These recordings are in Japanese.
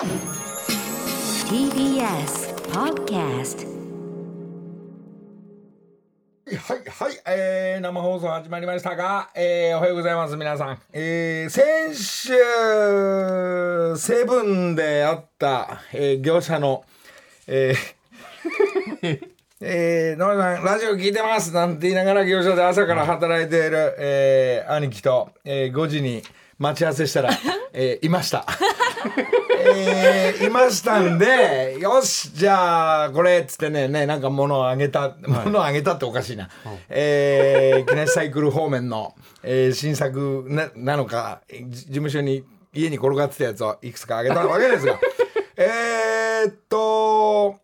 TBS Podcast はい、はい、えー、生放送始まりましたが、えー、おはようございます、皆さん。えー、先週、セブンであった、えー、業者の、えー、えー、野村さん、ラジオ聞いてますなんて言いながら業者で朝から働いている、えー、兄貴と、えー、5時に待ち合わせしたら、えー、いました。えーいましたんで、よし、じゃあ、これ、っつってね、ね、なんか物をあげた、物をあげたっておかしいな。えー、木梨サイクル方面の、えー新作ななのか、じ事務所に、家に転がってたやつをいくつかあげたわけですが、えーっと、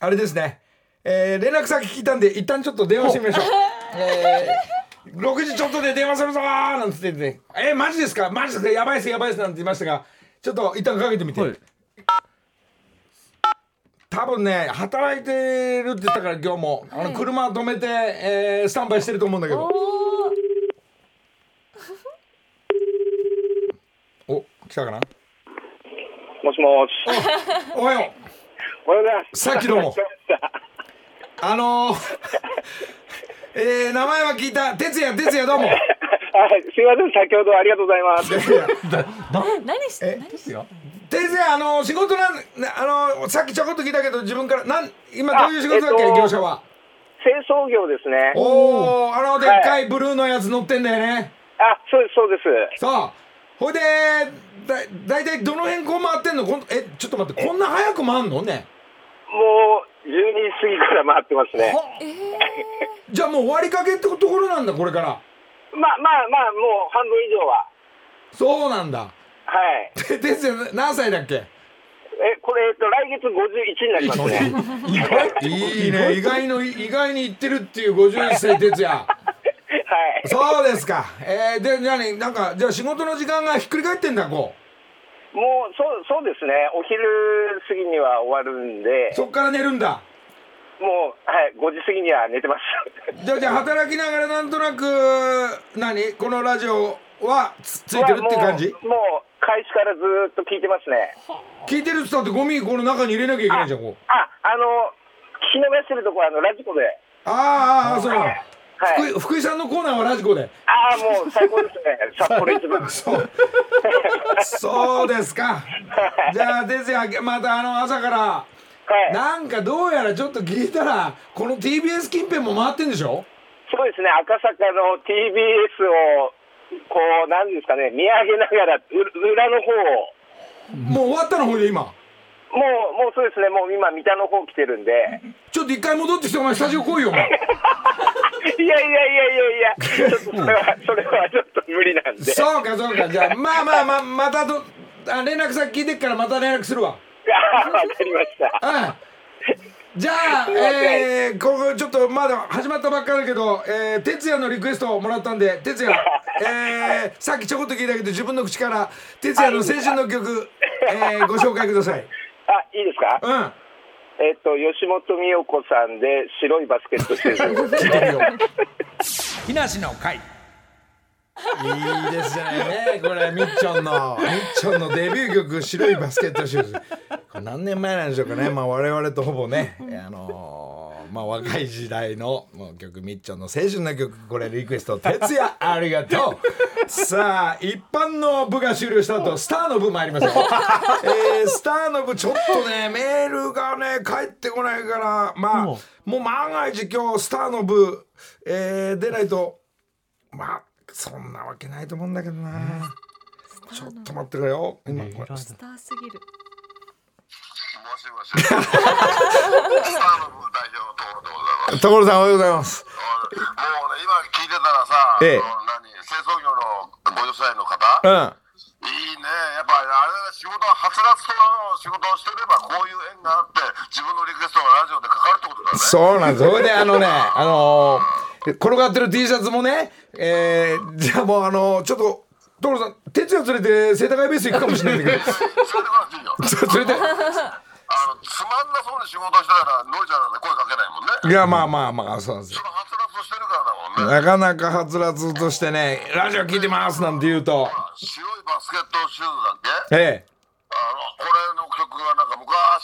あれですね、えー連絡先聞いたんで、一旦ちょっと電話してみましょう。えー6時ちょっとで電話するぞーなんつってね、えー、マジですか？マジですか？やばいっすやばいっすなんて言いましたが、ちょっと一旦かけてみて。多分ね、働いてるって言ったから今日も、あの車止めて、えースタンバイしてると思うんだけど。お、来たかな？もしもし。おはよう。おはようございます。さっきどうも あのー、えー、名前は聞いた。哲也、哲也どうも。はい、すいません、先ほどありがとうございます。何しえ？何しよ哲也、あの仕事なん、なあのさっきちょこっと聞いたけど、自分から、なん、今どういう仕事だっけ、あえっと業者は？清掃業ですね。おお、あの、でっかいブルーのやつ乗ってんだよね。あ、そうです、そうです。さあ、ほいで、だ、だいたいどの辺こう回ってんの？こんえ、ちょっと待って、こんな早く回んの？ね。もう、12時過ぎから回ってますね。はじゃあもう終わりかけってところなんだ、これから。まあまあまあ、もう半分以上は。そうなんだ。はい。て哲也、何歳だっけ？え、これ、えっと、来月51になりますね。いいね、意外の、意外に言ってるっていう51歳哲也。はい。そうですか。えー、で、なに、なんか、じゃあ仕事の時間がひっくり返ってんだ、こもう、そう、そうですね。お昼過ぎには終わるんでう。、そっから寝るんだ。もう、はい、5時過ぎには寝てます。じゃあ、じゃあ働きながらなんとなく、何？このラジオはつついてるって感じ？もう、開始からずーっと聞いてますね。聞いてるっつったってゴミこの中に入れなきゃいけないじゃん、こう。あ、あの、聞き逃してるとこ、あの、ラジコで。あーあー、あーそうなの。はい。福井福井さんのコーナーはラジコで。ああ、もう最高ですね。札幌一番。そう。そうですか。じゃあ、哲也、またあの朝から、はい。なんかどうやらちょっと聞いたら、この TBS 近辺も回ってんでしょ？そうですね、赤坂の TBS を、こう、なんですかね、見上げながら、う裏の方を、もう終わったのほいで今？もう、もうそうですね、もう今、三田の方来てるんで。ちょっと一回戻ってきて、お前スタジオ来いよ、お前。いやいやいやいやいや、ちょっとそれは、それはちょっと無理なんで。そうか、そうか。じゃあ、まあまあまあ、またど、あ連絡先聞いてっからまた連絡するわ。わかりました。うん。じゃあ、えー、ここちょっとまだ始まったばっかだけど、えー、哲也のリクエストをもらったんで、哲也、えー、さっきちょこっと聞いたけど、自分の口から、哲也の青春の曲、えー、ご紹介ください。あ、いいですか？うん。えっと、吉本美代子さんで、白いバスケットシューズ。聞いてみよう。木梨の会。いいですね。これ、みっちょんの、みっちょんのデビュー曲、白いバスケットシューズ。これ何年前なんでしょうかね。まあ、我々とほぼね、あのーまあ、若い時代のもう曲、みっちょんの青春な曲、これリクエスト、哲也、ありがとう。さあ、一般の部が終了した後、スターの部参りますよ。えー、スターの部、ちょっとね、メールがね、返ってこないから、まあ、もう万が一今日、スターの部、えー、出ないと、まあ、そんなわけないと思うんだけどな。ちょっと待ってくれよ。今、これ。スターすぎるもしもし。スターの部代表所所でございます。さんおはようございます。もうね、今聞いてたらさ、ええ何、清掃業の50歳の方、うん。いいね、やっぱりあれだ仕事ははつらつと仕事をしてれば、こういう縁があって、自分のリクエストがラジオでかかるってことだね。そうなんです。それであのね、あのー転がってる T シャツもね、えー、じゃあもうあのーちょっと、所さん、哲也連れて世田谷ベース行くかもしれないんだけど、それて。あの、つまんなそうに仕事してたら、ノイちゃんなんて声かけないもんね。いや、まあまあまあ、そうなんですよ。なかなかはつらつとしてね、ラジオ聞いてますなんて言うと、白いバスケットシューズだっけ？ええ、あの、これの曲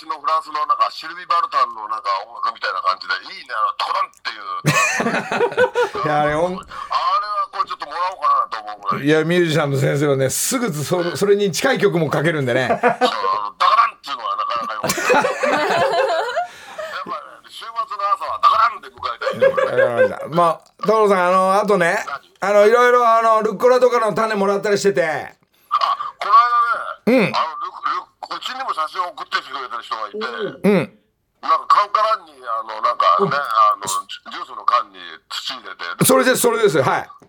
昔のフランスのなんかシルビ・バルタンのなんか音楽みたいな感じでいいねあのトコダンっていういやあれ音あれはこれちょっともらおうかなと思うぐらい。いやミュージシャンの先生はねすぐそそれに近い曲も書けるんでね。ダカダンっていうのはなかなかよくない。やっぱりね週末の朝はダカダンで迎えた まあ所さんあのあとねあのいろいろあのルッコラとかの種もらったりしてて。あこの間ね、あのルルうちにも写真を送ってきてくれてる人がいて、うん。なんかカンカランにあのなんかね、あのジュースの缶に土入れて、それですそれです。はい。う。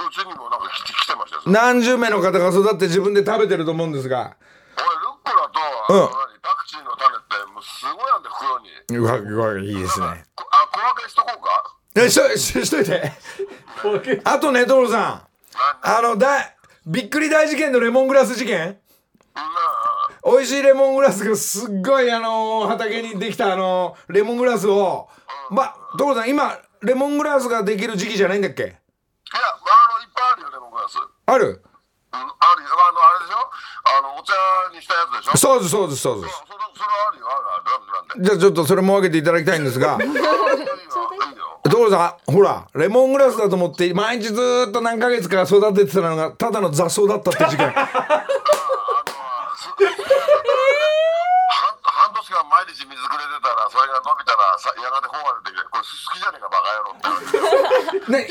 んうちにもなんか来て来てましたよ。俺何十名の方が育って自分で食べてると思うんですが。ルッコラと、あの何パクチーの種ってもうすごいあんで袋に。うわうわいいですね。こあ小分けしとこうか？えしとししといて。あとね所さん。あのだびっくり大事件のレモングラス事件？うん美味しいレモングラスがすっごいあの畑にできたあのレモングラスをま所さん今レモングラスができる時期じゃないんだっけ？いや、あのいっぱいあるよね、僕はす。うん、ある？あるよ。あのあれでしょ？あのお茶にしたやつでしょ？そうですそうですそうですそれそれあるよ、あるある。じゃあちょっとそれも分けていただきたいんですが。所さんほらレモングラスだと思って毎日ずーっと何ヶ月か育ててたのがただの雑草だったって事件 半半年間毎日水くれてたらそれが伸びたらさやがて穂が出てきてこれすすきじゃねえかバカ野郎ってね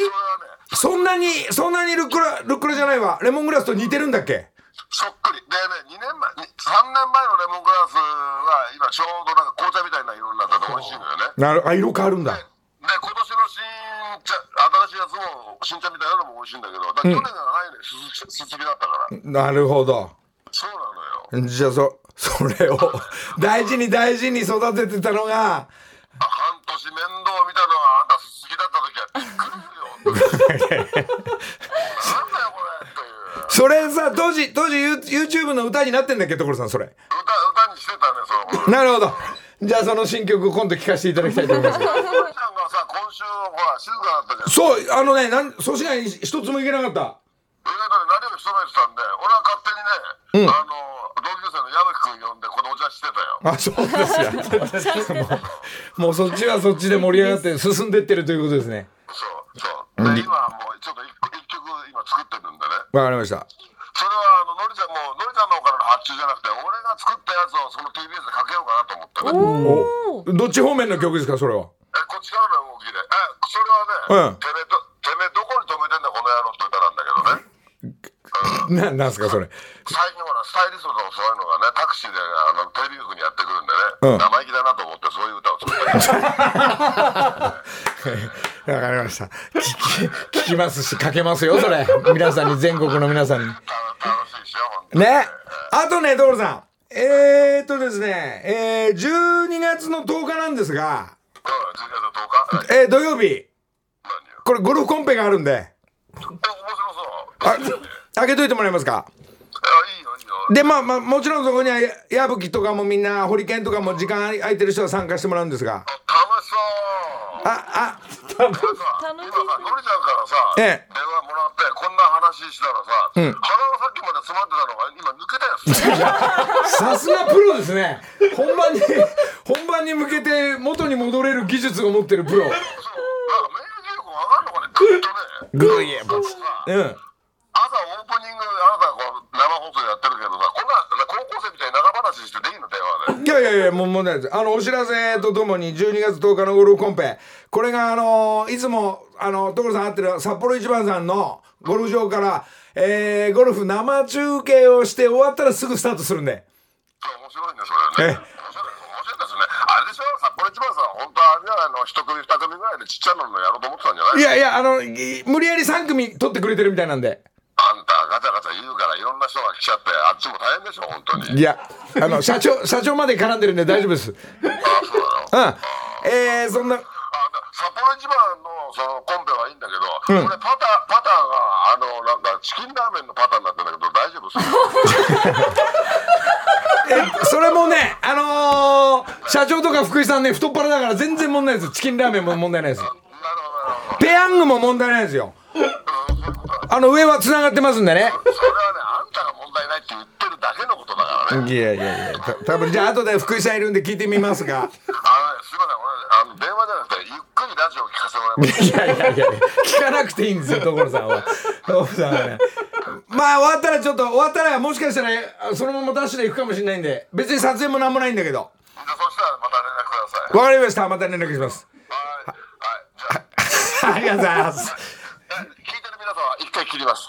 そんなにそんなにルッコラルッコラじゃないわ。レモングラスと似てるんだっけ？そっくり。でね2年前に3年前のレモングラスは今ちょうどなんか紅茶みたいな色になってて美味しいのよね。なるあ色変わるんだ。で今年の新茶新しいやつも新茶みたいなのも美味しいんだけどだ去年がないね。すすすすきだったから。なるほどじゃあそそれを 大事に大事に育ててたのがあ半年面倒見たのはあんたすすきだった時はびっくりするよ。なんだよこれっていうそれさ当時当時 You- YouTube の歌になってんだっけ所さんそれ。歌歌にしてたねその頃。なるほど。じゃあその新曲今度聴かせていただきたいと思います。のりちゃんがさ今週ほら静かだったじゃん。そうあのねなん粗品に一つもいけなかった。上田で何を務めてたんで俺は勝手にね、あの同級生の矢吹君呼んでこのお茶してたよ。あそうですかもうもうそっちはそっちで盛り上がって進んでってるということですね。そうそう。で今はもうちょっと一曲今作ってるんでね。わかりました。それはあののりちゃんものりちゃんの方からの発注じゃなくて俺が作ったやつをその TBS でかけようかなと思ってね。おどっち方面の曲ですかそれは？えこっちからの動きで。えそれはね、うん。てめえどてめえどこに止めてんだこの野郎って歌なんだけどね ななんすかそれ。最近ほらスタイリストとかそういうのがねタクシーであのテレビ局にやってくるんでね、うん。生意気だなと思ってそういう歌を作ったり。わかりました。聞き聞きますしかけますよそれ。皆さんに全国の皆さんに。楽しいしよ本当に。ね。あとね所さん。えー、っとですねえー、12月の10日なんですが。うん12月10日？ええー、土曜日。これゴルフコンペがあるんであ開けといてもらえますか？いやいいよいいよ。でまあまあもちろんそこにはや矢吹とかもみんなホリケンとかも時間空いてる人は参加してもらうんですが。楽しそう。ああ。楽しそう今さのりちゃんからさ、ええ。電話もらってこんな話したらさ、鼻がさっきまで詰まってたのが今抜けたやつ。さすがプロですね。本番に本番に向けて元に戻れる技術を持ってるプログッとねグー。イエそうん。朝オープニングあなたこう生放送でやってるけどさこんな高校生みたいに長話してでいいの電話で。いやいやいやもう問題ないです。あのお知らせとともに12月10日のゴルフコンペ。これがあのいつもあの所さん会ってる札幌一番さんのゴルフ場から、えー、ゴルフ生中継をして終わったらすぐスタートするんで。面白いねそれねですね。あれでしょ？札幌一番さん本当はあれじゃないの？一組二組ぐらいでちっちゃいのやろうと思ってたんじゃないいやいやあのい無理やり3組取ってくれてるみたいなんで。あんたガチャガチャ言うからいろんな人が来ちゃってあっちも大変でしょ本当に。いやあの 社長社長まで絡んでるんで大丈夫です。あそうなの？うん。えー、そんな。札幌一番のそのコンペはいいんだけど、これパターパターがあのなんかチキンラーメンのパターになってんだけど大丈夫です それもねあのー、社長とか福井さんね太っ腹だから全然問題ないです。チキンラーメンも問題ないです。ペヤングも問題ないですよ。あの上は繋がってますんでね。それはねあんたが問題ないって言ってるだけのことだからね。いやいやいやた多分じゃあ後で福井さんいるんで聞いてみますが。あのね、すみません、俺、あの電話じゃなくて、ゆっくりラジオ聞かせてもらいます。いやいやいや聞かなくていいんですよ所さんは。所さんはねまあ終わったらちょっと終わったらもしかしたらあそのままダッシュで行くかもしれないんで別に撮影もなんもないんだけど。じゃあそしたらまた連絡ください。わかりました。また連絡します。はい、はい、じゃあ、ありがとうございます。え聞いてる皆さんは一回切ります。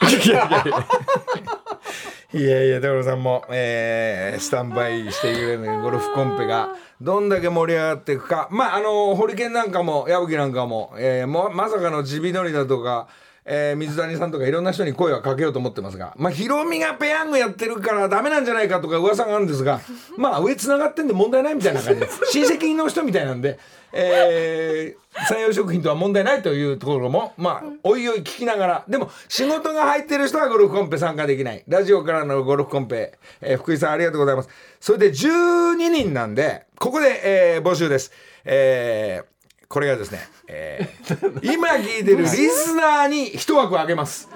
いやいや所さんも、えースタンバイしてくれるゴルフコンペがどんだけ盛り上がっていくかまああのホリケンなんかも矢吹なんかも,、えーもまさかのジビノリだとか、えー水谷さんとかいろんな人に声はかけようと思ってますがまあヒロミがペヤングやってるからダメなんじゃないかとか噂があるんですが まあ上つながってんで問題ないみたいな感じで 親戚の人みたいなんで、えー山陽食品とは問題ないというところもまあおいおい聞きながらでも仕事が入ってる人はゴルフコンペ参加できない。ラジオからのゴルフコンペ、えー福井さんありがとうございます。それで12人なんでここで、えー募集です。えーこれがですね、えー今聞いてるリスナーに一枠あげます。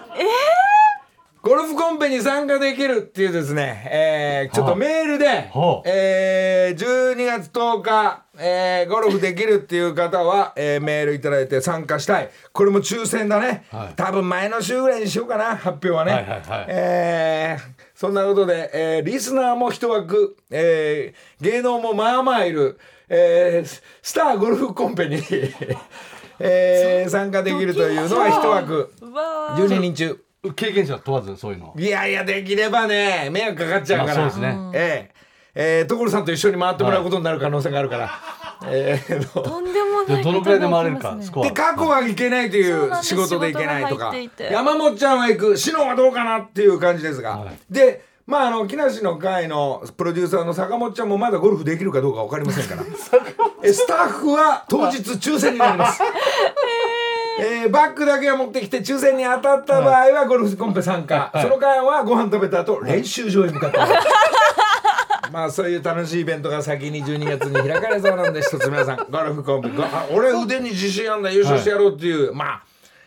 ゴルフコンペに参加できるっていうですね、えーちょっとメールで、はあえー12月10日、えーゴルフできるっていう方は、えーメールいただいて参加したい。これも抽選だね。はい多分前の週ぐらいにしようかな、発表はね。はいはいはいえーそんなことで、えーリスナーも一枠、えー芸能もまあまあいる、えースターゴルフコンペに、えー参加できるというのは一枠。わ12人中。経験者問わずそういうの。いやいやできればね迷惑かかっちゃうから、まあそうですね。ええ。えー所さんと一緒に回ってもらうことになる可能性があるから、えーとんでもないでどのくらいで回れるかねスコア。で過去はいけないという仕事でいけないとか。山本ちゃんは行く。篠はどうかなっていう感じですが、はい。でまああの木梨の会のプロデューサーの坂本ちゃんもまだゴルフできるかどうか分かりませんから。えスタッフは当日抽選になります。えーバッグだけを持ってきて抽選に当たった場合はゴルフコンペ参加、その間はご飯食べた後練習場へ向かってもらうまあそういう楽しいイベントが先に12月に開かれそうなんで一つ皆さんゴルフコンペ俺腕に自信あんだ。優勝してやろうっていう、まあ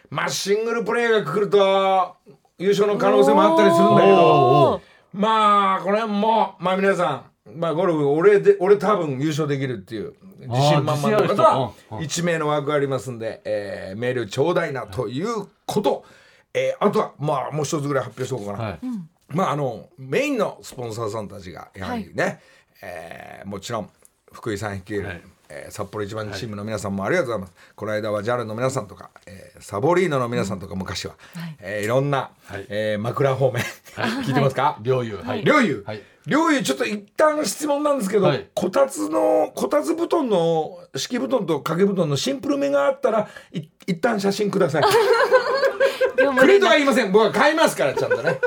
まあシングルプレーが来ると優勝の可能性もあったりするんだけどまあこれもまあ皆さんまあゴルフ俺で俺多分優勝できるっていう自信満々の方はあー自信ある人。うんうん。1名の枠ありますんで、えーメールちょうだいなということ、えーあとはまあもう一つぐらい発表しとこうかな、はい。まああのメインのスポンサーさんたちがやはりね、えーもちろん福井さん率いる、はいえー札幌一番チームの皆さんもありがとうございます、この間は JAL の皆さんとか、えーサボリーノの皆さんとか昔は、い。えーいろんな、はい。えー枕方面、聞いてますか、両友。はい。両友、はい。両友ちょっと一旦質問なんですけど、はい。こたつのこたつ布団の敷布団と掛け布団のシンプルめがあったらい一旦写真ください。くれとは言いません。僕は買いますからちゃんとね、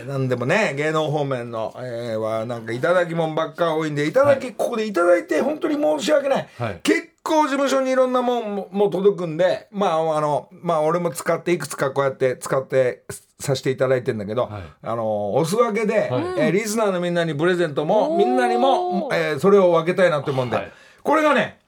えー、なんでもね芸能方面の、えーはなんかいただきもんばっか多いんでいただき、ここでいただいて本当に申し訳ない、はい。結構事務所にいろんなもんも届くんでまああのまあ俺も使っていくつかこうやって使ってさせていただいてんだけど、はい。あのお裾分けで、はい。えーリスナーのみんなにプレゼントもみんなにも、えーそれを分けたいなって思うんで、はい。これがね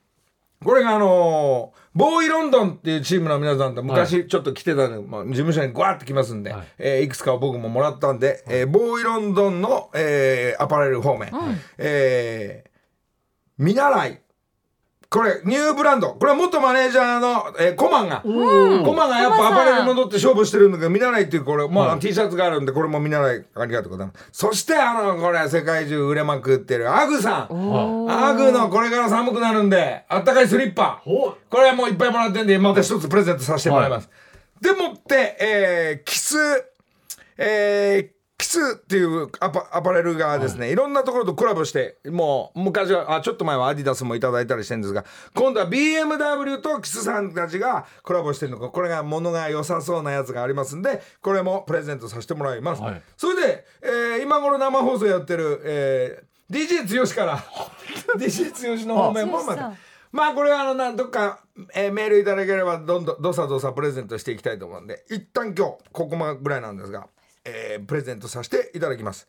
これがあのーボーイロンドンっていうチームの皆さんと昔ちょっと来てたの、まあ、事務所にグワーって来ますんで、はい。いえーいくつか僕ももらったんで、えーボーイロンドンの、えーアパレル方面、えー見習いこれニューブランド。これは元マネージャーの、えーコマンが、コマンがやっぱアパレル戻って勝負してるんだけど見習いっていうこれもう、はい T シャツがあるんでこれも見習いありがとうございます。そしてあのこれ世界中売れまくってるアグさん。アグのこれから寒くなるんであったかいスリッパ。ほこれはもういっぱいもらってんでまた一つプレゼントさせてもらいます、でもって、えーキスえーキスっていうアパアパレルがですね、い、ろんなところとコラボしてもう昔はあちょっと前はアディダスもいただいたりしてるんですが今度は BMW とキスさんたちがコラボしてるのかこれが物が良さそうなやつがありますんでこれもプレゼントさせてもらいます、はい。それで、えー今頃生放送やってる、えー、DJ 剛から DJ 剛の方面もまたまあこれはあのなんどっか、えーメールいただければどんどんどさどさプレゼントしていきたいと思うんで一旦今日ここまぐらいなんですが、えープレゼントさせていただきます。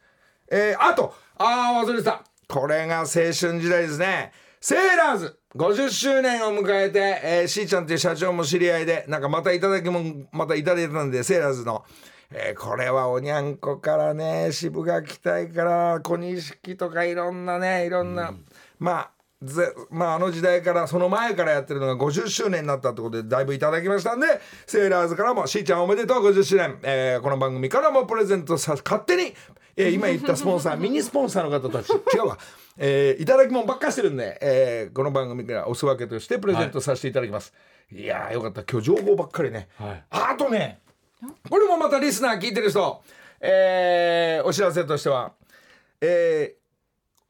えーあとあー忘れてた。これが青春時代ですね。セーラーズ50周年を迎えて、えー、しーちゃんという社長も知り合いでなんかまたいただきもんまたいただいたんでセーラーズの、えーこれはおにゃんこからね渋垣隊から小錦とかいろんなねいろんな、まあぜまあ、あの時代からその前からやってるのが50周年になったってことでだいぶいただきましたんでセーラーズからもしーちゃんおめでとう50周年、えーこの番組からもプレゼントさ勝手に、えー今言ったスポンサー ミニスポンサーの方たち違うわ、えーいただきもんばっかりしてるんで、えーこの番組からお裾分けとしてプレゼントさせていただきます、い、やーよかった。今日情報ばっかりね、はい。あとねこれもまたリスナー聞いてる人、えーお知らせとしては、えー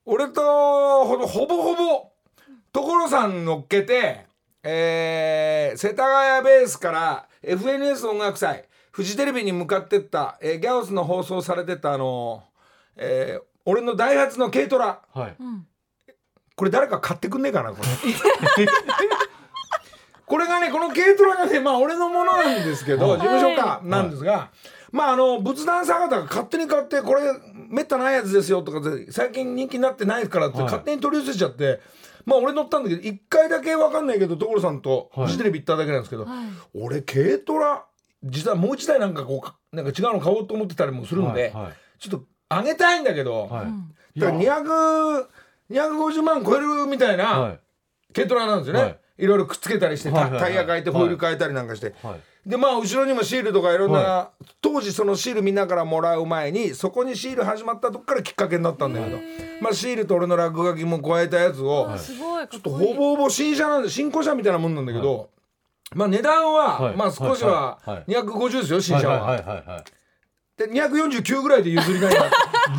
俺とほぼほぼほぼ所さん乗っけて、えー世田谷ベースから FNS 音楽祭フジテレビに向かってった、えーギャオスの放送されてたあのーえー俺のダイハツの軽トラ。はい。これ誰か買ってくんねえかなこれ。これがねこの軽トラがねまあ俺のものなんですけど、事務所かなんですが、まああの仏壇坂田が勝手に買ってこれめったないやつですよとかで最近人気になってないからってはい。勝手に取り寄せちゃって、まあ俺乗ったんだけど一回だけ分かんないけど所さんとはい。フジテレビ行っただけなんですけど、俺軽トラ実はもう一台なんかこうかなんか違うの買おうと思ってたりもするんで、はいはい。ちょっとあげたいんだけど、はい。だから200 250万超えるみたいな、はい。軽トラなんですよね、はい。い、ろいろくっつけたりして、タはいはいはい。タイヤ変えてホイール変えたりなんかして、はい。でまあ後ろにもシールとかいろんな、は当時そのシールみんなからもらう前にそこにシール始まったとこからきっかけになったんだけど、まあ、シールと俺の落書きも加えたやつを、はいちょっとほぼほぼ新車なんで新古車みたいなもんなんだけど、まあ値段は、はい。まあ少しははい。はい。250ですよ新車は。はいはいはいはい。で249ぐらいで譲りないな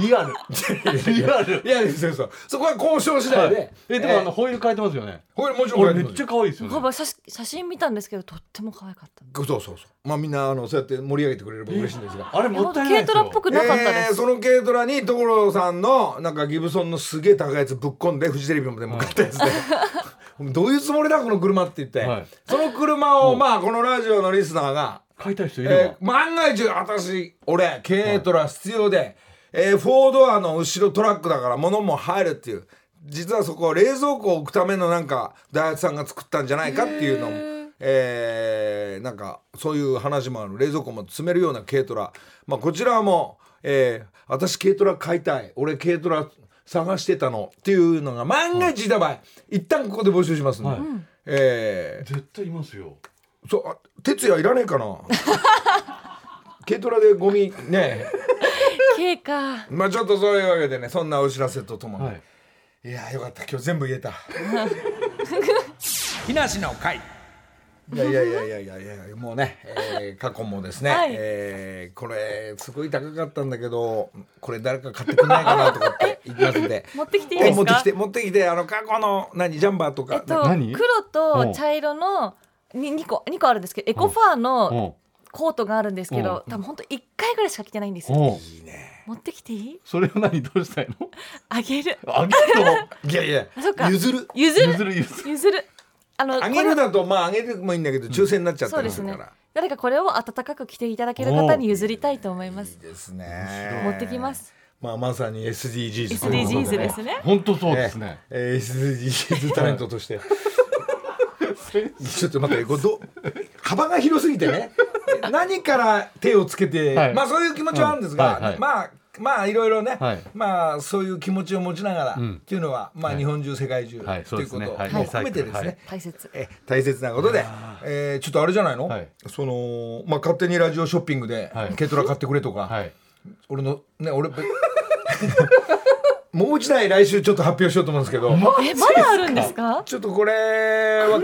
リアル。リアル。いやそうそうそこは交渉次第で、え、でもあの、ホイール変えてますよね。これもちろんこれめっちゃ可愛いですよね。写写真見たんですけどとっても可愛かったそうそうそうまあみんなあのそうやって盛り上げてくれれば嬉しいんですが。あれもったいないですよ軽トラっぽ。くなかったでえーす、その軽トラに所さんのなんかギブソンのすげえ高いやつぶっ込んでフジテレビまで向かったやつで、どういうつもりだこの車って言って、はいその車をまあこのラジオのリスナーが、買いたい人いれえー万が一私俺軽トラ必要で、えーフォードアの後ろトラックだから物も入るっていう。実はそこ冷蔵庫を置くためのなんか大八さんが作ったんじゃないかっていうのも。えーなんかそういう話もある。冷蔵庫も詰めるような軽トラ、まあ、こちらも、えー私軽トラ買いたい。俺軽トラ探してたの。っていうのが万が一いた場合、一旦ここで募集しますんで、はい。えー。絶対いますよ。そうあ哲也いらねえかな。軽トラでゴミね軽か。まあちょっとそういうわけでねそんなお知らせとともに、はい。い、やよかった。今日全部言えた。木梨の会。いやいやいやいやいやいやもうね、えー過去もですね、はい。えーこれすごい高かったんだけどこれ誰か買ってくんないかなとかって 言いますんで。持ってきていいですか？持ってきて持ってきてあの過去の何ジャンバーとか、えっと何？黒と茶色のに2個二個あるんですけどエコファーのコートがあるんですけどうん。多分本当一回ぐらいしか着てないんですよいいね持ってきていい？それを何？どうしたいの？あげる。あげるの？いやいや。譲る。譲る。譲る譲る。あのあげるだとまああげてもいいんだけど抽選になっちゃったそうですね。りするから、誰かこれを温かく着ていただける方に譲りたいと思います。いいですね。持ってきます。まあまさに SDGs ということ SDGs ですね。本当そうですね。えー、SDGs タレントとして ちょっと待ってこれど幅が広すぎてね。何から手をつけて、はい。まあそういう気持ちはあるんですが、うんはい。はい。まあまあいろいろね、はい。まあそういう気持ちを持ちながら、ん。っていうのはまあはい。日本中世界中、はい。ということをそうですねはい。も含めてですね、はい。大切。え大切なことで、えーちょっとあれじゃないの、はい。そのまあ勝手にラジオショッピングで、はい。軽トラ買ってくれとか、はい。俺のね俺 もう一台来週ちょっと発表しようと思うんですけど、えまだあるんですか？ちょっとこれは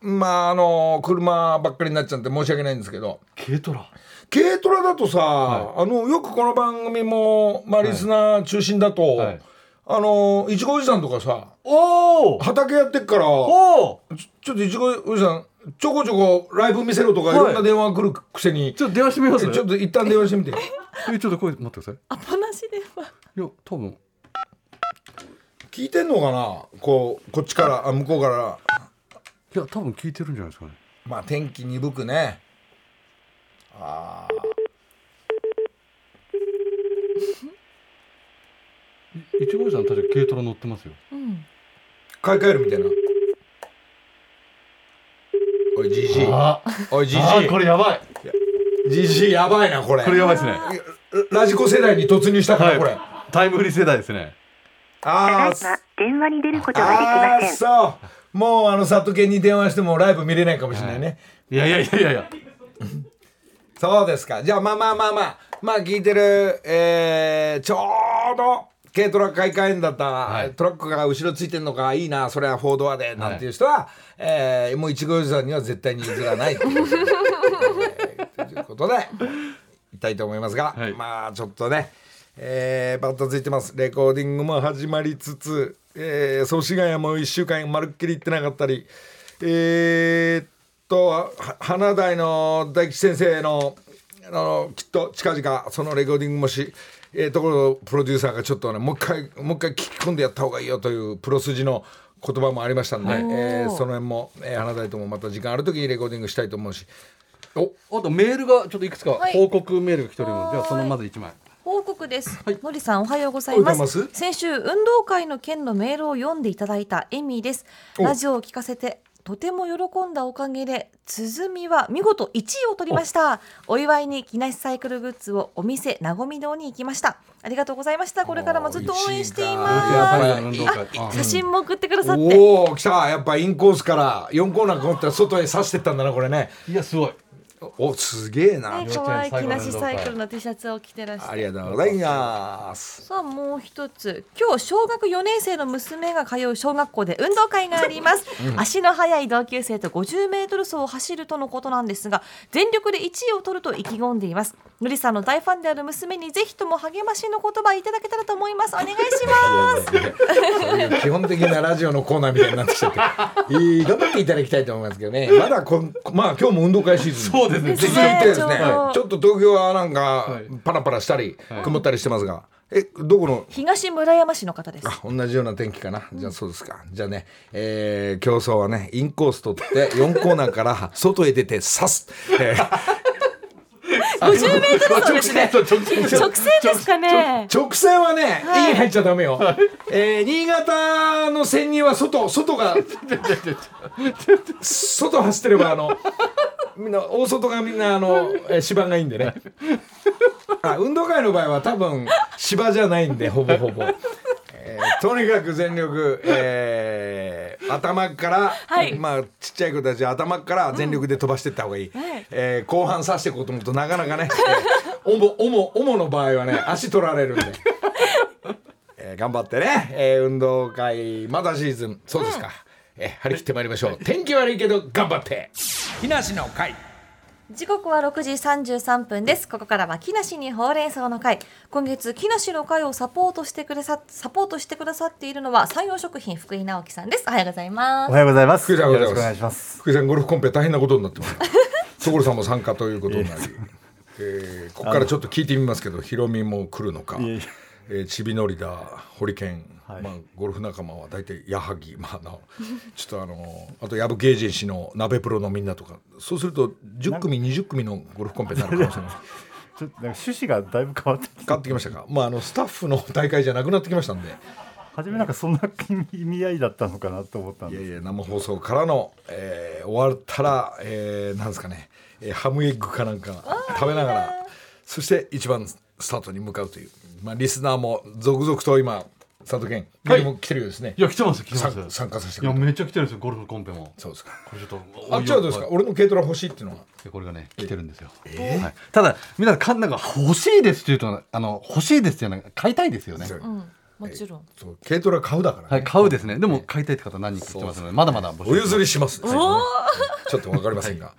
まああの車ばっかりになっちゃって申し訳ないんですけど。軽トラ？軽トラだとさ、はあのよくこの番組も、まあ、リスナー中心だと、はい。あのいちごおじさんとかさおお。畑やってっからおお。ちょちょっといちごおじさんちょこちょこライブ見せろとかい。ろんな電話が来るくせに、ちょっと電話してみます？えちょっと一旦電話してみて。えちょっと声待ってください。アポなしではいや多分聞いてんのかな？こうこっちからあ向こうから。いや多分聞いてるんじゃないですかね。まあ天気鈍くね。あいいちごさん確か軽トラ乗ってますよ。うん。買い替えるみたいな。おいじじいあおいじじいこれやばい。じじいやばいなこれ。これやばいですね。ラジコ世代に突入したから、これ。はいタイムフリー世代ですねあーただいま電話に出ることができません。そう。もうあの里犬に電話してもライブ見れないかもしれないね、い。やいやいやいやいや。そうですか。じゃあまあまあまあまあ。まあ聞いてる、えー、ちょうど軽トラ買い替えんだった、はい。トラックが後ろついてんのかいいなそれはフォードアでなんていう人は、えーもういちごおじさんには絶対に譲らないという,、えーということで いきたいと思いますが、はい。まあちょっとねえー、バッタついてます。レコーディングも始まりつつ、えー、祖師ヶ谷も1週間まるっきり行ってなかったり。えー、っとは花大の大吉先生のあのきっと近々そのレコーディングもし、えー、ところプロデューサーがちょっとねもう一回もう一回聞き込んでやった方がいいよというプロ筋の言葉もありましたんで、えーその辺も、えー、花大ともまた時間ある時にレコーディングしたいと思うし。おあとメールがちょっといくつかはい。報告メールが来ております、じゃあそのまず一枚。報告です、はい。のりさんおはようございます。先週運動会の件のメールを読んでいただいたエミです。お。ラジオを聞かせてとても喜んだおかげで鼓は見事1位を取りました。お。祝いに木梨サイクルグッズをお店なごみ堂に行きました。ありがとうございました。これからもずっと応援していおます。写真も送ってくださって。おお来た。やっぱインコースから4コーナー持ったら外へ刺してったんだなこれね。いやすごいおすげえな、ね、可愛い木梨サイクルの T シャツを着てらっしゃあるりがとうございます。さあもう一つ。今日小学4年生の娘が通う小学校で運動会があります、足の速い同級生と50メートル走を走るとのことなんですが全力で1位を取ると意気込んでいます。のりさんの大ファンである娘にぜひとも励ましの言葉いただけたらと思います。お願いします。そういう基本的なラジオのコーナーみたいになってきちゃって。いい頑張っていただきたいと思いますけどね。まだこんまあ今日も運動会シーズンそうですね。続いてですね。ちょっと東京はなんかはい。パラパラしたり曇ったりしてますが。えどこの？東村山市の方です。あ同じような天気かな。じゃあそうですか。じゃあね、えー競争はねインコース取って4コーナーから外へ出て刺す、えー。50メートル走ですね。直線ですかね。直線はね、イン入っちゃダメよ。えー新潟の潜入は外、外が、外走ってれば、あの、みんな、大外がみんな、あの、えー芝がいいんでね。あ運動会の場合は多分、芝じゃないんで、ほぼほぼ。えーとにかく全力、えー頭から、はい。まあちっちゃい子たちは頭から全力で飛ばしていった方がいい、はい。えー後半さしていこうと思うとなかなかね、えー、主主主の場合はね足取られるんで、えー頑張ってね、えー運動会まだシーズン。そうですか、えー張り切ってまいりましょう。天気悪いけど頑張って。木梨の会。時刻は6時33分です。ここからは木梨にほうれん草の会。今月木梨の会をサポートしてくださサポートしてくださっているのは山陽食品福井直樹さんです。おはようございます。おはようございます。福井さんおはよろしくお願いします。福井さんゴルフコンペ大変なことになってます。所さんも参加ということになり、えーここからちょっと聞いてみますけどヒロミも来るのか。いえいえ。えー、ちびのりだホリケン、はい。まあ、ゴルフ仲間は大体矢作、まあ、ちょっとあのあと藪芸人氏の鍋プロのみんなとかそうすると10組20組のゴルフコンペになるかもしれないちょっと趣旨がだいぶ変わってきて、変わってきましたか、まあ、あのスタッフの大会じゃなくなってきましたんで。初めなんかそんな意味合いだったのかなと思ったんです。いやいや生放送からの、えー終わったら、えーなんですかね、えーハムエッグかなんか食べながらそして一番スタートに向かうという、まあ、リスナーも続々と今佐藤健。はい。も来てるようですね、いや来てます来てま参す参加させてくれてい。やめっちゃ来てるんですよゴルフコンペも。そうですか。これちょっとあっちはどうですか？俺の軽トラ欲しいっていうのは？でこれがね来てるんですよ、はい、ただ皆さんかなんか欲しいですっていうとあの欲しいですっていうのは買いたいですよね。そう。うん。もちろん。そう。軽トラ買うだから、ね。はい買うですね。でも買いたいって方何人か来てますのでまだまだ募集。お譲りします、ね、ちょっとわかりませんが、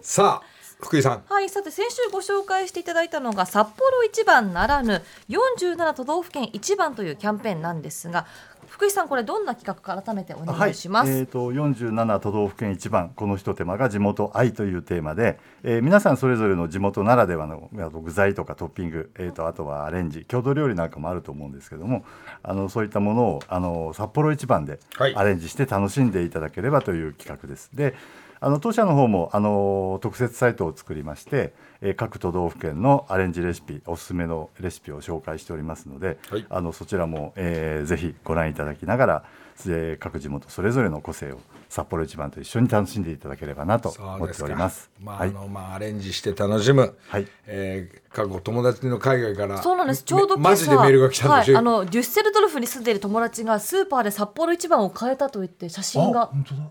さあ福井さん。はいさて先週ご紹介していただいたのが札幌一番ならぬ47都道府県一番というキャンペーンなんですが福井さんこれどんな企画か改めてお願いします、えー、と47都道府県一番この一手間が地元愛というテーマで、えー皆さんそれぞれの地元ならではの具材とかトッピング、えー、とあとはアレンジ郷土料理なんかもあると思うんですけどもあのそういったものをあの札幌一番ではい。アレンジして楽しんでいただければという企画です。であの当社の方もあの特設サイトを作りまして、えー各都道府県のアレンジレシピおすすめのレシピを紹介しておりますので、はいあのそちらも、えーぜひご覧いただきながら、えー各地元それぞれの個性を札幌一番と一緒に楽しんでいただければなと思っております。まあ、はいあのまあアレンジして楽しむ。はいえー過去友達の海外からそうなんです。ちょうどめマジでメールが来たんでしょ。はい、あのデュッセルドルフに住んでいる友達がスーパーで札幌一番を変えたと言って写真が本当だ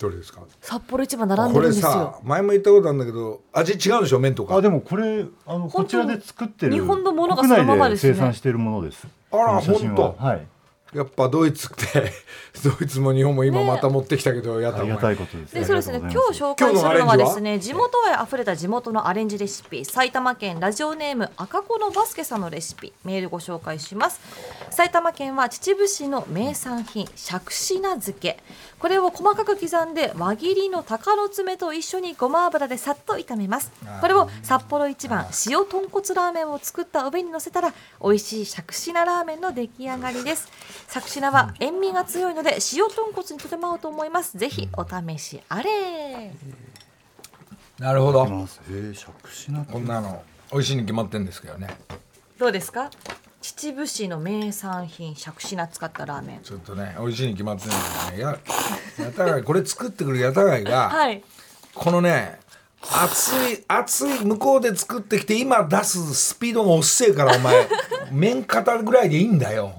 どれですか？札幌一番並んでこれるんですよさ。前も言ったことあるんだけど味違うんでしょ麺とか。あでもこれあのこちらで作ってる日本のものがそのままですね国内で生産しているものです。あら本当？はい。やっぱドイツって ドイツも日本も今また持ってきたけど、やったありがたいことです。でそうですね今日紹介するのはですね地元愛あふれた地元のアレンジレシピ埼玉県ラジオネーム赤子のバスケさんのレシピメールご紹介します埼玉県は秩父市の名産品しゃくしな漬けこれを細かく刻んで輪切りの鷹の爪と一緒にごま油でさっと炒めます。これを札幌一番塩豚骨ラーメンを作った上に乗せたら美味しいしゃくしなラーメンの出来上がりです。しゃくしなは塩味が強いので塩豚骨にとても合うと思います。ぜひお試しあれ。なるほど。えー、しゃくこんなの美味しいに決まってんですけどね。どうですか？秩父市の名産品しゃくしな使ったラーメン。ちょっとね美味しいに決まってるんですけどね。ややたがいこれ作ってくるやたがいが、はい。このね熱い熱い向こうで作ってきて今出すスピードが遅いからお前。麺型ぐらいでいいんだよ。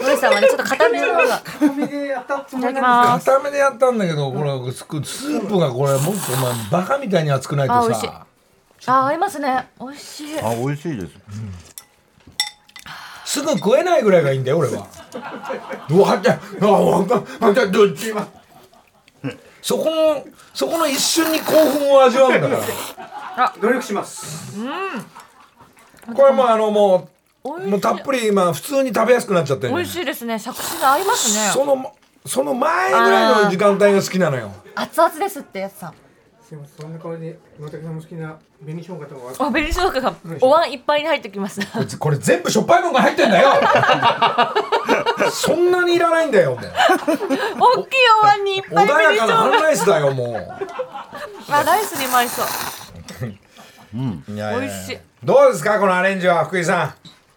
森さんはねちょっと固めの方が。いただきます。固めでやったんだけどこれスープがこれもっとお前バカみたいに熱くないあ美味しい。とさあ合いますね。美味しい。あ美味しいです。すぐ食えないぐらいがいいんだよ俺は。うわってあわかあじゃどっちそこのそこの一瞬に興奮を味わうんだから。努力します。これもうあのもうもうたっぷり今普通に食べやすくなっちゃってる美味しいですねしゃくしな合いますねそのその前ぐらいの時間帯が好きなのよ。熱々ですってやつさんすみません、そんな顔で、私さんも好きな紅生姜とかあ紅生姜がお椀いっぱいに入ってきます。こいつこれ全部しょっぱいのが入ってんだよ。そんなにいらないんだよもう大きいお椀にいっぱい穏やかなハン紅生ライスだよも姜あライスに合いそう。ういや美味しい。どうですかこのアレンジは福井さ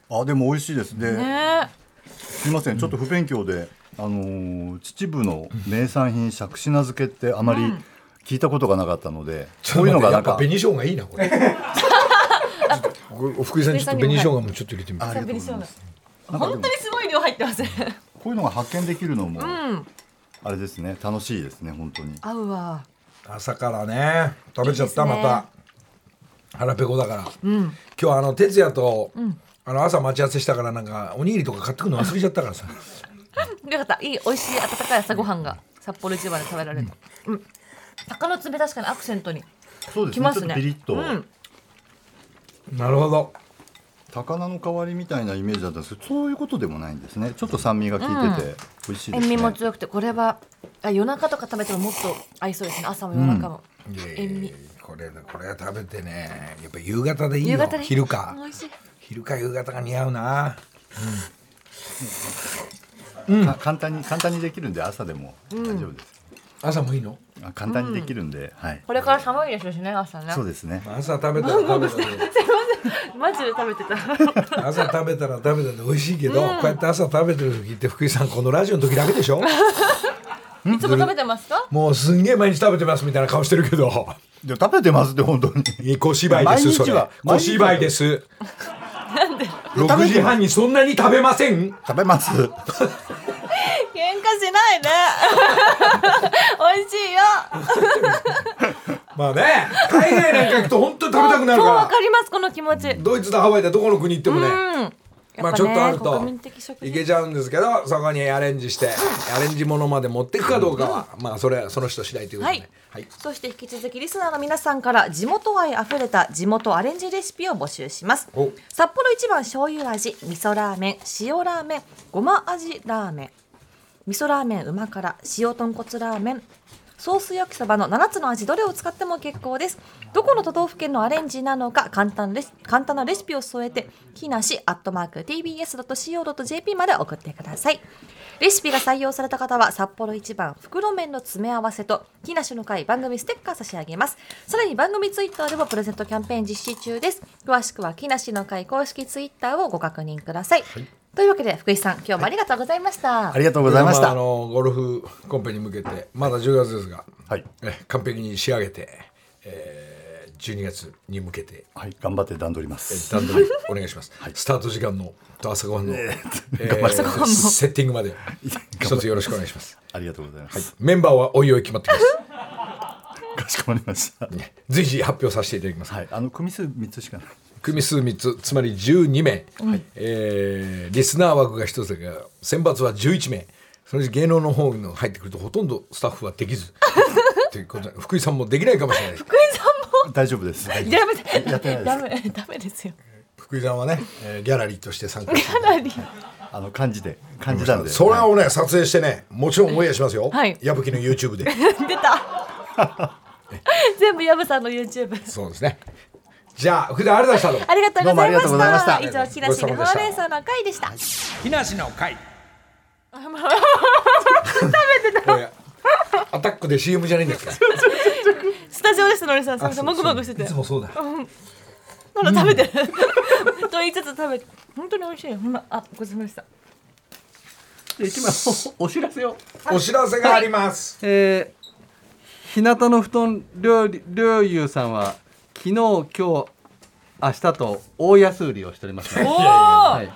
あでも美味しいですね。ね。すみません。ちょっと不勉強で、あのー秩父の名産品しゃくしな漬けってあまり聞いたことがなかったので、んこういうのがやなんか紅生姜いいなこれ。福井さんちょっと紅生姜もちょっと入れてみて。ありがとう紅生姜ございます。本当にすごい量入ってますね。こういうのが発見できるのも、うん。あれですね楽しいですね本当に。合うわ。朝からね食べちゃったね。また。腹ペコだから、うん。今日あの哲也と、あの朝待ち合わせしたからなんかおにぎりとか買ってくるの忘れちゃったからさ。よかった。いい美味しい温かい朝ごはんが札幌一番で食べられるうん鷹の爪確かにアクセントにそうですね。ちょっきますね。とピリッと、うん。なるほど。高菜の代わりみたいなイメージだったんですけどそういうことでもないんですね。ちょっと酸味が効いてて美味しいですね。塩味も強くてこれはあ夜中とか食べてももっと合いそうですね。朝も夜中も、いやいや塩味。これこれ食べてねやっぱ夕方でいいよ夕方で昼か。美味しい。昼か夕方が似合うな。か簡単に簡単にできるんで朝でも大丈夫です。朝もいいの？あ簡単にできるんで、はい。これから寒いですしね朝ね。そうですね。朝食べたら食べたでマジで食べてた。朝食べたら食べたで美味しいけど、こうやって朝食べてる時って福井さんこのラジオの時だけでしょ？いつも食べてますか？もうすんげえ毎日食べてますみたいな顔してるけど。で食べてますって本当に。小芝居ですそれ。毎日は。小芝居です。6時半にそんなに食べません？食べます。喧嘩しないね まあね海外なんか行くと本当に食べたくなるそうわかかりますこの気持ち。らドイツだハワイだどこの国行ってもね、うん。まあちょっとあるといけちゃうんですけどそこにアレンジしてアレンジものまで持っていくかどうかは、まあそれはその人次第ということで、はい。はい、そして引き続きリスナーの皆さんから地元愛あふれた地元アレンジレシピを募集します。お。札幌一番醤油味味噌ラーメン塩ラーメンごま味ラーメン。味噌ラーメンうま辛塩豚骨ラーメンソース焼きそばの7つの味どれを使っても結構です。どこの都道府県のアレンジなのか簡単レシ簡単なレシピを添えて木梨アットマーク tbs.co.jp まで送ってください。レシピが採用された方は札幌一番袋麺の詰め合わせと木梨の会番組ステッカー差し上げます。さらに番組ツイッターでもプレゼントキャンペーン実施中です。詳しくは木梨の会公式ツイッターをご確認ください、というわけで福井さん今日もありがとうございました、ありがとうございました。あのゴルフコンペに向けてまだ10月ですが、はい。え完璧に仕上げて、えー12月に向けて。はい。頑張って段取ります。段取りお願いします、スタート時間のと朝ごはんの、えー朝ごはんのセッティングまで。一つよろしくお願いします。ありがとうござい。ます、メンバーはおいおい決まってます。かしこまりました。随時発表させていただきます、はい。あの組数三つしかない組数3つつまり12名、えーリスナー枠が1つだけど選抜は11名。そのうち芸能の方の入ってくるとほとんどスタッフはできず。ということで福井さんもできないかもしれない。福井さんも？大丈夫です、はい。ダメダメダメですよ。福井さんはね、えーギャラリーとして参加してかなりあの漢字で漢字なんで。それをね撮影してねもちろんオンエアしますよ、はい。矢吹の YouTube で。出た。全部ヤブさんの YouTube そうですねじゃあ福井さんありがとうございました。ありがとうございまどうもありがとうございました。以上木梨にほうれん草の会でした。木梨の会。食べてた。アタックで CM じゃないんですかスタジオですのりさん。すみません。もぐもぐしてて。いつもそうだ。まだ食べてる。と言いつつ食べて本当に美味しいほんまあごちそうさまでした。一枚おお知らせを。お知らせがあります、えー、日向の布団料理料優さんは昨日今日明日と大安売りをしております、ね。おお、はい、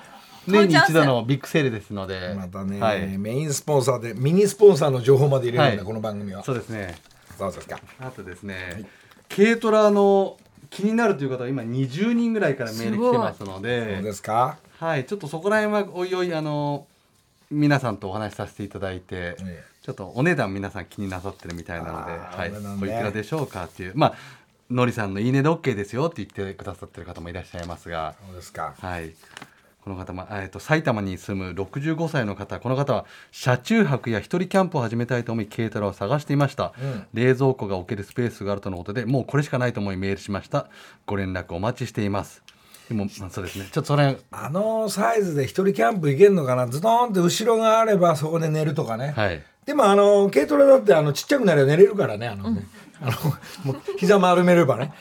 年に一度のビッグセールですので。またね、はい、メインスポンサーでミニスポンサーの情報まで入れるんだ、はい。この番組は。そうですね。そうですか。あとですね、軽トラの気になるという方は今20人ぐらいからメール来てますのそうでですか、はい、ちょっとそこら辺はおいおいあの皆さんとお話しさせていただいて、ええ。ちょっとお値段皆さん気になさってるみたいなので、はい、おいくらでしょうかっていう。まあのりさんのいいねで OK ですよって言ってくださってる方もいらっしゃいますが、そうですか。はい。この方も、えー、と埼玉に住む65歳の方この方は車中泊や一人キャンプを始めたいと思い軽トラを探していました、うん。冷蔵庫が置けるスペースがあるとのことでもうこれしかないと思いメールしました。ご連絡お待ちしています。でも、まあ、そうですね。ちょっとそれあのサイズで一人キャンプ行けるのかな？ズドーンって後ろがあればそこで寝るとかね、はい。でもあの軽トラだってあのちっちゃくなれば寝れるからねあのね、あのもう膝丸めればね、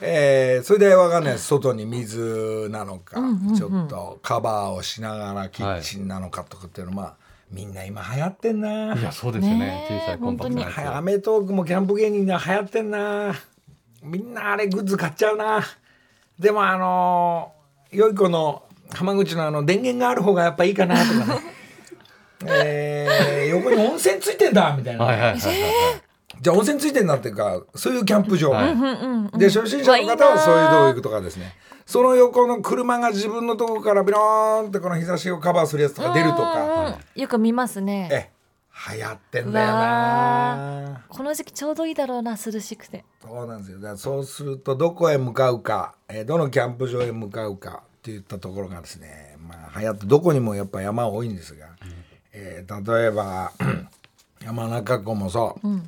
えーそれでわかんないです外に水なのか、ちょっとカバーをしながらキッチンなのかとかっていうのは、まあみんな今流行ってんな。いやそうですよね小さいコンパクトなアメトークもキャンプ芸人が流行ってんな。みんなあれグッズ買っちゃうな。でもあの良い子の浜口のあの電源がある方がやっぱいいかなとかね。えー横に温泉ついてんだみたいな。はいはいはいはいじゃあ温泉ついてんだっていうかそういうキャンプ場、はい。で初心者の方はそういうとこ行くとかですね。その横の車が自分のとこからビローンってこの日差しをカバーするやつとか出るとか、よく見ますね。え流行ってんだよなこの時期ちょうどいいだろうな涼しくて。そうなんですよ。だからそうするとどこへ向かうか、えーどのキャンプ場へ向かうかっていったところがですねまあ流行ってどこにもやっぱ山多いんですが、えー例えば 山中湖もそう、う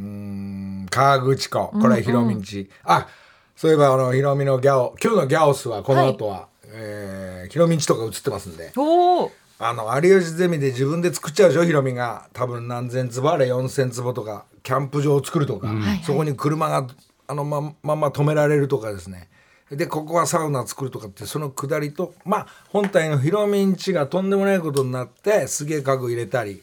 ーん河口湖。これはひろみんち、あそういえばあのひろみのギャオ今日のギャオスはこの後は、えーひろみんちとか映ってますんで。おおあの有吉ゼミで自分で作っちゃうでしょ？ヒロミが。多分何千坪あれ4,000坪とかキャンプ場を作るとか、そこに車があのままんま止められるとかですね。でここはサウナ作るとかってその下りとまあ本体のヒロミんちがとんでもないことになってすげえ家具入れたり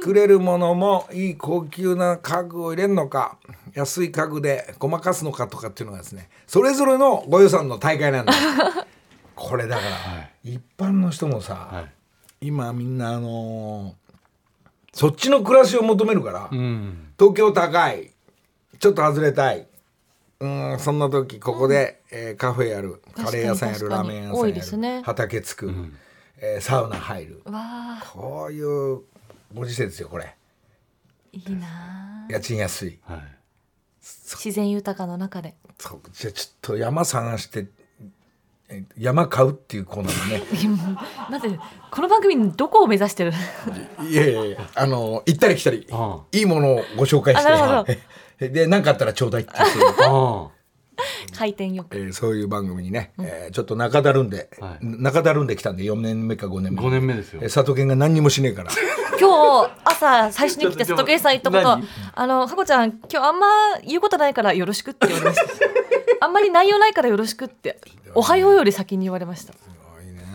作れるものもいい高級な家具を入れるのか安い家具でごまかすのかとかっていうのがですねそれぞれのご予算の大会なんです これだから、一般の人もさ、はい。今みんなあのーそっちの暮らしを求めるから、うん。東京高いちょっと外れたいうんそんな時ここで、えーカフェやるカレー屋さんやるラーメン屋さんやる、ね。畑作る、えーサウナ入る。こういうご時世ですよこれ。いいなあ。家賃安い。はい。自然豊かの中で。そうじゃあちょっと山探してえ山買うっていうコーナーでね。なぜこの番組のどこを目指してる？いやいやいやあの行ったり来たり。あいいものをご紹介して。で何かあったらちょうだいって言って、あ 回転よく。えーそういう番組にね、えーちょっと中だるんで、はい。中だるんできたんで4年目か5年目。5年目ですよ。えー佐藤健が何にもしねえから。今日朝最初に来て佐藤圭さん言ったこと何？あのかこちゃん今日あんま言うことないからよろしくって言われました。あんまり内容ないからよろしくっておはようより先に言われました。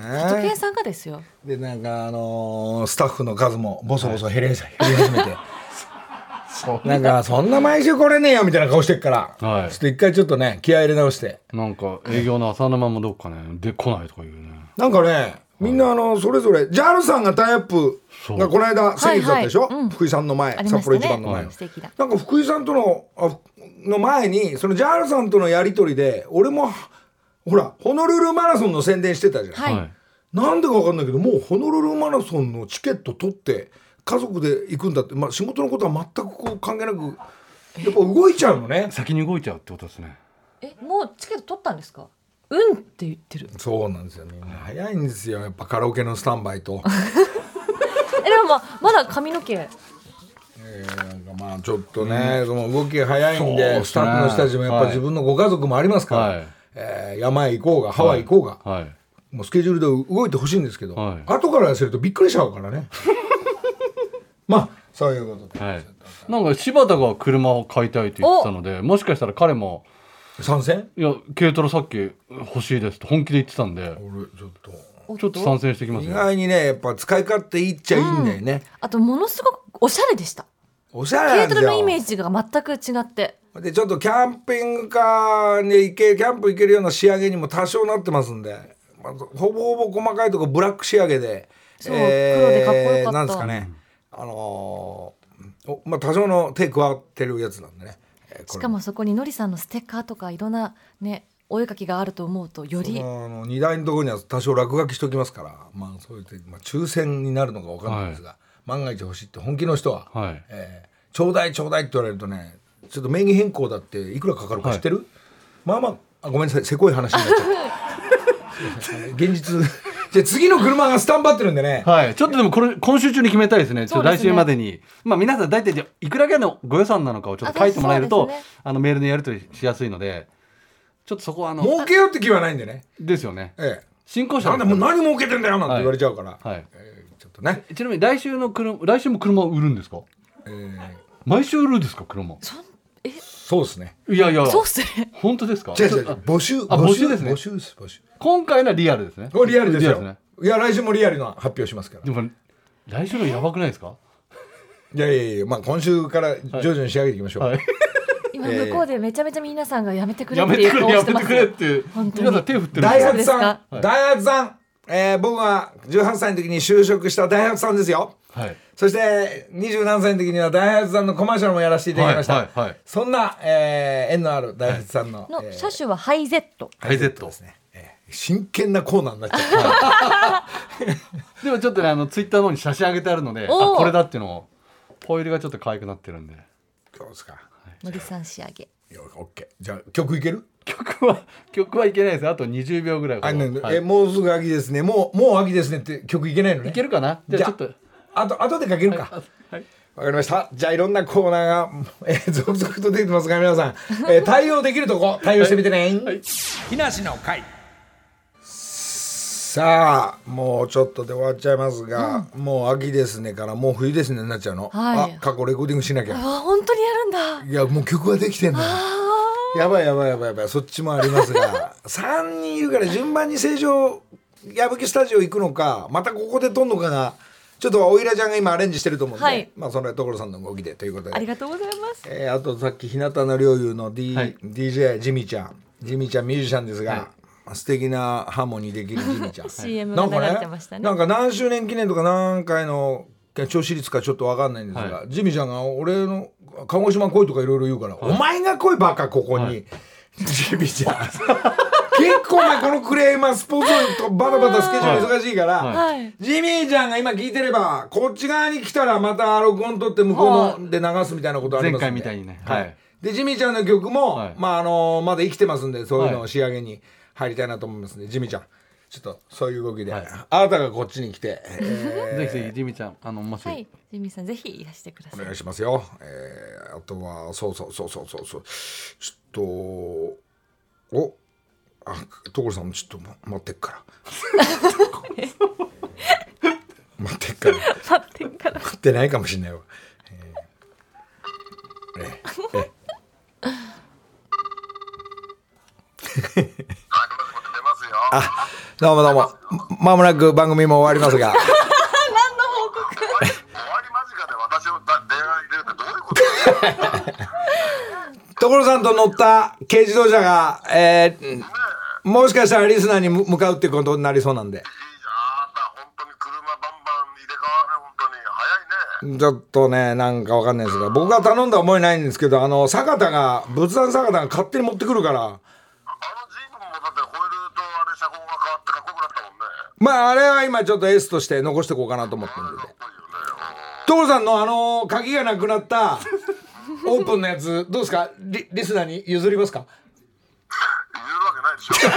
佐藤圭さんがですよ。でなんかあのースタッフの数もボソボソ減り,、減り始めてなんかそんな毎週来れねえよみたいな顔してっから、はい。ちょっと一回ちょっとね気合い入れ直して。なんか営業の浅沼もどっかねで来ないとか言うね。なんかねみんなあのそれぞれ JAL さんがタイアップがこの間先月だったでしょ、はいはいうん。福井さんの前、ありま札幌一番の前。の、素敵だ。なんか福井さんとのあの前にその JAL さんとのやり取りで俺もほらホノルルマラソンの宣伝してたじゃん、はい。なんでか分かんないけどもうホノルルマラソンのチケット取って家族で行くんだって、まあ、仕事のことは全くこう関係なくやっぱ動いちゃうのね。先に動いちゃうってことですね。えもうチケット取ったんですか？うんって言ってる。そうなんですよみんな早いんですよ。やっぱカラオケのスタンバイと、えでもまあまだ髪の毛。えーなんかまあちょっとね、その動きが早いんでね。スタッフの人たちもやっぱはい。自分のご家族もありますから、はい。えー山へ行こうがハワイ行こうが、はい。もうスケジュールで動いてほしいんですけど、はい。後から痩せるとびっくりしちゃうからねまあそういうことで、はい。なんか柴田が車を買いたいって言ってたのでもしかしたら彼も参戦？いや軽トラさっき欲しいですって本気で言ってたんで俺ちょっと。ちょっと参戦してきますよ意外にねやっぱ使い勝手いいっちゃいいんだよね、あとものすごくおしゃれでした。おしゃれ軽なんですよトラのイメージが全く違って。でちょっとキャンピングカーに行けキャンプ行けるような仕上げにも多少なってますんで、まあ、ほぼほぼ細かいとこブラック仕上げで。そう黒でかっこよかった。なんですかねあのーおまあ多少の手加わってるやつなんでね、えーしかもそこにのりさんのステッカーとかいろんなねお絵かきがあると思うとよりあの荷台のところには多少落書きしておきますからまあそういうて、まあ、抽選になるのか分かんないですが、万が一欲しいって本気の人は、はいえーちょうだいちょうだいって言われるとねちょっと名義変更だっていくらかかるか知ってる、まあまああごめんなさいせこい話になっちゃった。現実じゃあ次の車がスタンバってるんでね、はい、ちょっとでもこれ今週中に決めたいですね。ちょっと来そうですね週までに、まあ皆さん大体じゃあいくらぐらいのご予算なのかをちょっと書いてもらえると、あね。あのメールでやり取りしやすいので、ちょっとそこはあの儲けようって気はないんでね。ですよね。ええ。新興者なんでもう何儲けてんだよなんて言われちゃうから、はい。えーちょっとね、ちなみに来週の車来週も車を売るんですか？えー毎週売るんですか車？そうですねいやいや。そうっすね本当ですか？違う違うあ募集あ募集ですね募集です募集今回のはリアルですね。これリアルですよね。いや来週もリアルな発表しますからでも来週のやばくないですか？いやいやいやまあ今週から徐々に仕上げていきましょう、はい。今向こうでめちゃめちゃ皆さんがやめてくれやっていうめてくれや顔してますめてくれって本当に皆さん手振ってる。ダイハツさん、そうですか？ダイハツさん、えー僕が18歳の時に就職したダイハツさんですよはい。そして27歳の時にはダイハツさんのコマーシャルもやらせていただきました、はいはいはい。そんな、えー縁のあるダイハツさんの、のえー車種はハイゼット。ハイゼット。ですね、えー真剣なコーナーになっちゃった。でもちょっとねあのツイッターの方に写真上げてあるので、あこれだっていうのをホイールがちょっと可愛くなってるんで。そうですか？のりさん仕上げ。よオッケーじゃあ曲いける？曲は曲はいけないです。あと20秒ぐらいはい。えもうすぐ秋ですね。もうもう秋ですねって曲いけないのね。いけるかな？じゃあちょっとあと後でかけるか、はいわかりました。じゃあいろんなコーナーが、えー続々と出てきますが皆さん、えー対応できるとこ対応してみてね。木梨の会。さあもうちょっとで終わっちゃいますが、もう秋ですねからもう冬ですねになっちゃうの。はいあ過去レコーディングしなきゃ。あ本当にやるんだいやもう曲ができてんのよ。やばいやばいやばいやばいそっちもありますが 3人いるから順番に成城矢吹スタジオ行くのかまたここで撮んのかがちょっとおいらちゃんが今アレンジしてると思うんで、はい。まあそれは所さんの動きでということで。ありがとうございます。えーあとさっき日向の陵侑の、D はい。DJ ジミちゃん。ジミちゃんミュージシャンですが、素敵なハーモニーできるジミちゃん。CM なんかが流れてましたね。なんか何周年記念とか何回の調子率かちょっと分かんないんですが、はジミちゃんが俺の鹿児島来いとかいろいろ言うから、お前が来いばっかここに、はい。ジミちゃん 結構お前このクレーマースポーツとバタバタスケジュール忙しいから、はい。はい。ジミーちゃんが今聞いてればこっち側に来たらまた録音取って向こうので流すみたいなことありますんで。前回みたいにね。はい。でジミーちゃんの曲も、はい。まああのまだ生きてますんでそういうのを仕上げに、入りたいなと思いますね。ジミちゃんちょっとそういう動きで、あなたがこっちに来て、え ぜひぜひジミちゃんあのもし、はい。ジミーさんぜひいらしてください。ーお願いしますよ、えーあとはそうそうそうそうそうそう。ちょっとおあ所さんもちょっとま 待ってっから。待ってっから。待ってんから。待ってないかもしれないわ、えーえええ出ますよ。あどうもどうも。まもなく番組も終わりますが。終わり間近で私をだ電話入れるってどういうこと？所さんと乗った軽自動車が、えーもしかしたらリスナーに向向かうってことになりそうなんでいいじゃん。あんた本当に車バンバン入れ替わる本当に早いね。ちょっとねなんかわかんないですが僕が頼んだ覚えないんですけどあの坂田が仏壇坂田が勝手に持ってくるからあのジープもだってホイールとあれ車高が変わってかっこよくなったもんね。まああれは今ちょっと S として残しておこうかなと思ってるんで。所さんのあの鍵がなくなったオープンのやつどうですか？リリスナーに譲りますか？ないでしょ。何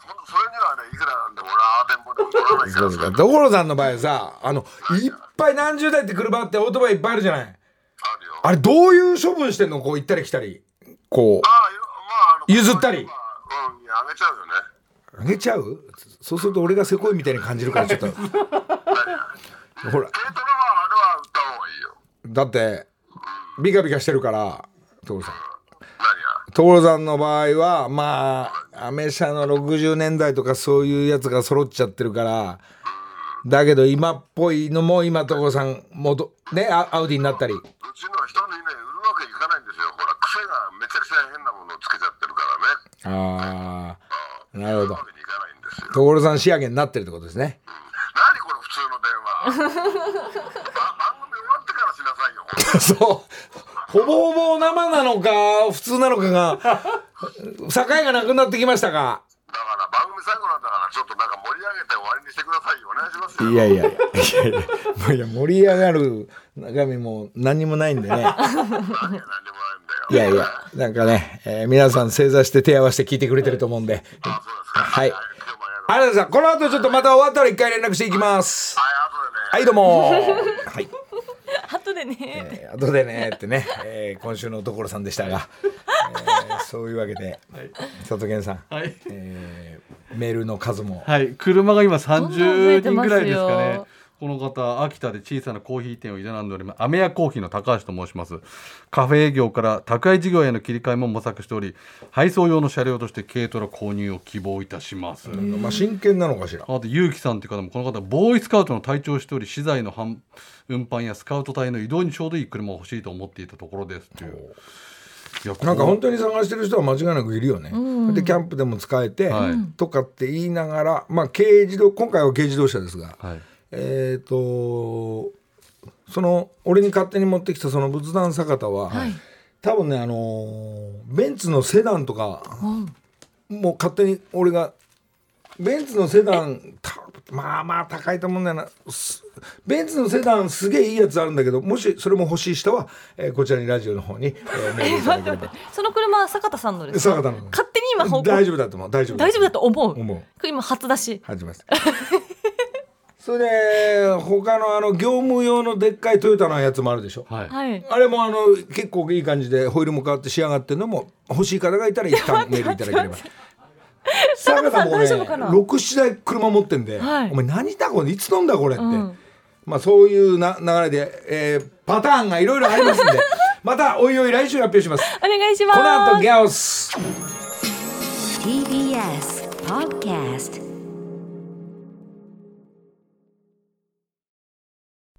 そそれにはねいくらなんでも俺はでも乗らないからさ。所さんの場合さあのいっぱい何十台って車あってオートバイいっぱいあるじゃない？あるよ。あれどういう処分してんの？こう行ったり来たりこああよまあ譲ったりうんあげちゃうよね。うあげちゃう？そうすると俺がせこいみたいに感じるからちょっと ほら軽トラはあれは売った方がいいよ。だってビカビカしてるから所さん。所さんの場合はまあアメ車の60年代とかそういうやつが揃っちゃってるからだけど今っぽいのも今所さんもどねアアウディになったりうちのは人にね売るわけいかないんですよ。ほら癖がめちゃくちゃ変なものをつけちゃってるからね。ああなるほど。所さん仕上げになってるってことですね何この普通の電話。ば 番組終わってからしなさいよ。そうほぼほぼ生なのか普通なのかが境がなくなってきましたか？だから番組最後なんだからちょっとなんか盛り上げて終わりにしてくださいよ。お願いしますよ。いやいやいやいや盛り上がる中身も何にもないんでねいんだよ。いやいやなんかね、えー皆さん正座して手合わせて聞いてくれてると思うんで。はいざいますこの後ちょっとまた終わったら一回連絡していきますはい、ね。はいどうもね。えー、後でねってね、えー今週の所さんでしたが、えーそういうわけで、佐藤健さん、はい、えーメールの数も。はい、車が今どんどん増え30てますよ。人ぐらいですかねこの方秋田で小さなコーヒー店を営んでおります。アメヤコーヒーの高橋と申します。カフェ営業から宅配事業への切り替えも模索しており配送用の車両として軽トラ購入を希望いたします、まあ真剣なのかしら。あと結城さんという方もこの方ボーイスカウトの隊長をしており資材の販運搬やスカウト隊の移動にちょうどいい車が欲しいと思っていたところです。っていういやなんかこ本当に探してる人は間違いなくいるよね。でキャンプでも使えて、はい。とかって言いながら、まあ軽自動今回は軽自動車ですが、はいえっ、とその俺に勝手に持ってきたその仏壇坂田は、多分ねあのーベンツのセダンとか、もう勝手に俺がベンツのセダンたまあまあ高いと思うんだよな。すベンツのセダンすげえいいやつあるんだけどもしそれも欲しい人は、えーこちらにラジオの方に、えーメールいただければ。その車は坂田さんのですか？坂田の勝手に今大丈夫だと思う。大丈夫大丈夫だと思う。思う。今初出し。始めます それで他のあの業務用のでっかいトヨタのやつもあるでしょ、はい。はい。あれもあの結構いい感じでホイールも変わって仕上がってるのも欲しい方がいたら一旦メールいただければ。坂田もね大丈夫かな？67台車持ってんで、はい。お前何だこれいつ飲んだこれって、ん。まあそういうな流れで、えーパターンがいろいろありますんで。またおいおい来週発表します。お願いします。この後ギャオス。TBS Podcast